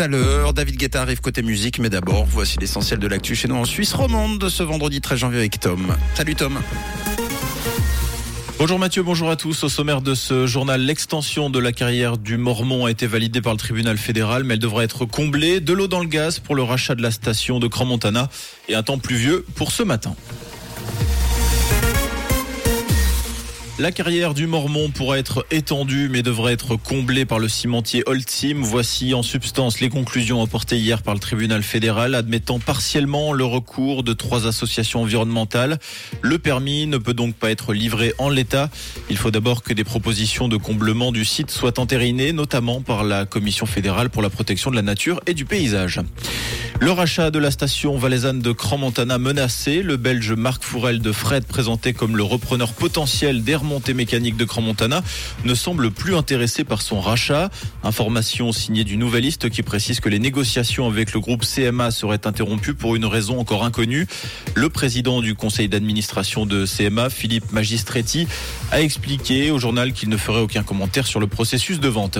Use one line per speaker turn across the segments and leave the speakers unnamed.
à. David Guetta arrive côté musique, mais d'abord, voici l'essentiel de l'actu chez nous en Suisse romande de ce vendredi 13 janvier avec Tom. Salut Tom.
Bonjour Mathieu, bonjour à tous. Au sommaire de ce journal, l'extension de la carrière du Mormon a été validée par le tribunal fédéral, mais elle devra être comblée. De l'eau dans le gaz pour le rachat de la station de Cran-Montana et un temps pluvieux pour ce matin. La carrière du Mormon pourra être étendue mais devrait être comblée par le cimentier Holcim. Voici en substance les conclusions apportées hier par le tribunal fédéral admettant partiellement le recours de trois associations environnementales. Le permis ne peut donc pas être livré en l'état. Il faut d'abord que des propositions de comblement du site soient entérinées, notamment par la Commission fédérale pour la protection de la nature et du paysage. Le rachat de la station valaisanne de Cran-Montana menacé, le Belge Marc Fourel de Fred présenté comme le repreneur potentiel des remontées mécaniques de Cran-Montana ne semble plus intéressé par son rachat. Information signée du Nouvelliste qui précise que les négociations avec le groupe CMA seraient interrompues pour une raison encore inconnue. Le président du conseil d'administration de CMA, Philippe Magistretti, a expliqué au journal qu'il ne ferait aucun commentaire sur le processus de vente.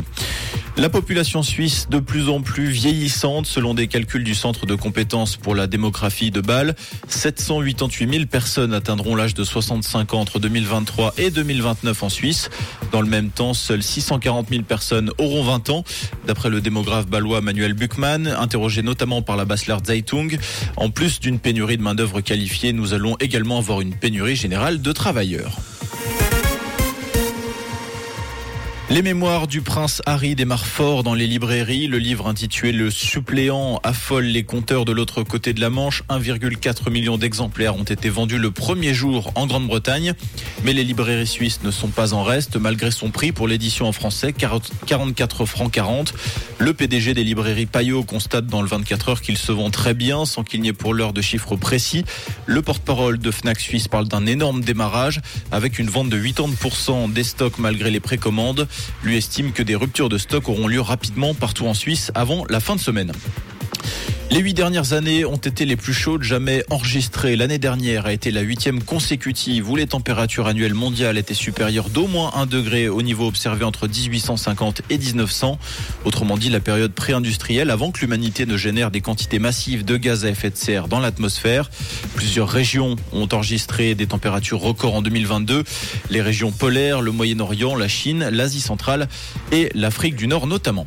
La population suisse de plus en plus vieillissante selon des calculs du Centre de compétences pour la démographie de Bâle. 788 000 personnes atteindront l'âge de 65 ans entre 2023 et 2029 en Suisse. Dans le même temps, seules 640 000 personnes auront 20 ans, d'après le démographe balois Manuel Buchmann, interrogé notamment par la Basler Zeitung. En plus d'une pénurie de main-d'œuvre qualifiée, nous allons également avoir une pénurie générale de travailleurs. Les mémoires du prince Harry démarrent fort dans les librairies. Le livre intitulé Le suppléant affole les compteurs de l'autre côté de la Manche. 1,4 million d'exemplaires ont été vendus le premier jour en Grande-Bretagne. Mais les librairies suisses ne sont pas en reste malgré son prix pour l'édition en français, 44 francs 40. Le PDG des librairies Payot constate dans le 24 heures qu'il se vend très bien sans qu'il n'y ait pour l'heure de chiffres précis. Le porte-parole de Fnac Suisse parle d'un énorme démarrage avec une vente de 80% des stocks malgré les précommandes lui estime que des ruptures de stock auront lieu rapidement partout en Suisse avant la fin de semaine. Les huit dernières années ont été les plus chaudes jamais enregistrées. L'année dernière a été la huitième consécutive où les températures annuelles mondiales étaient supérieures d'au moins un degré au niveau observé entre 1850 et 1900. Autrement dit, la période pré-industrielle avant que l'humanité ne génère des quantités massives de gaz à effet de serre dans l'atmosphère. Plusieurs régions ont enregistré des températures records en 2022. Les régions polaires, le Moyen-Orient, la Chine, l'Asie centrale et l'Afrique du Nord notamment.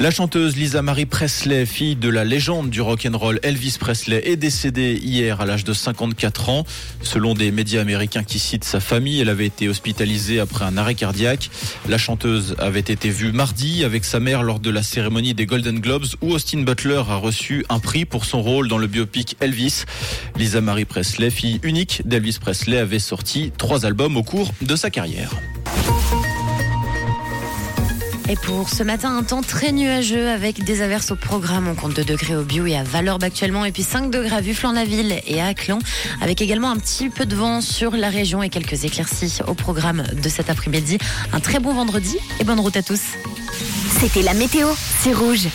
La chanteuse Lisa Marie Presley, fille de la légende du rock'n'roll Elvis Presley, est décédée hier à l'âge de 54 ans. Selon des médias américains qui citent sa famille, elle avait été hospitalisée après un arrêt cardiaque. La chanteuse avait été vue mardi avec sa mère lors de la cérémonie des Golden Globes où Austin Butler a reçu un prix pour son rôle dans le biopic Elvis. Lisa Marie Presley, fille unique d'Elvis Presley, avait sorti trois albums au cours de sa carrière.
Et pour ce matin, un temps très nuageux avec des averses au programme. On compte 2 degrés au Bio et à Valorbe actuellement. Et puis 5 degrés à Vufflan-la-Ville et à Aclan. Avec également un petit peu de vent sur la région et quelques éclaircies au programme de cet après-midi. Un très bon vendredi et bonne route à tous.
C'était la météo, c'est rouge.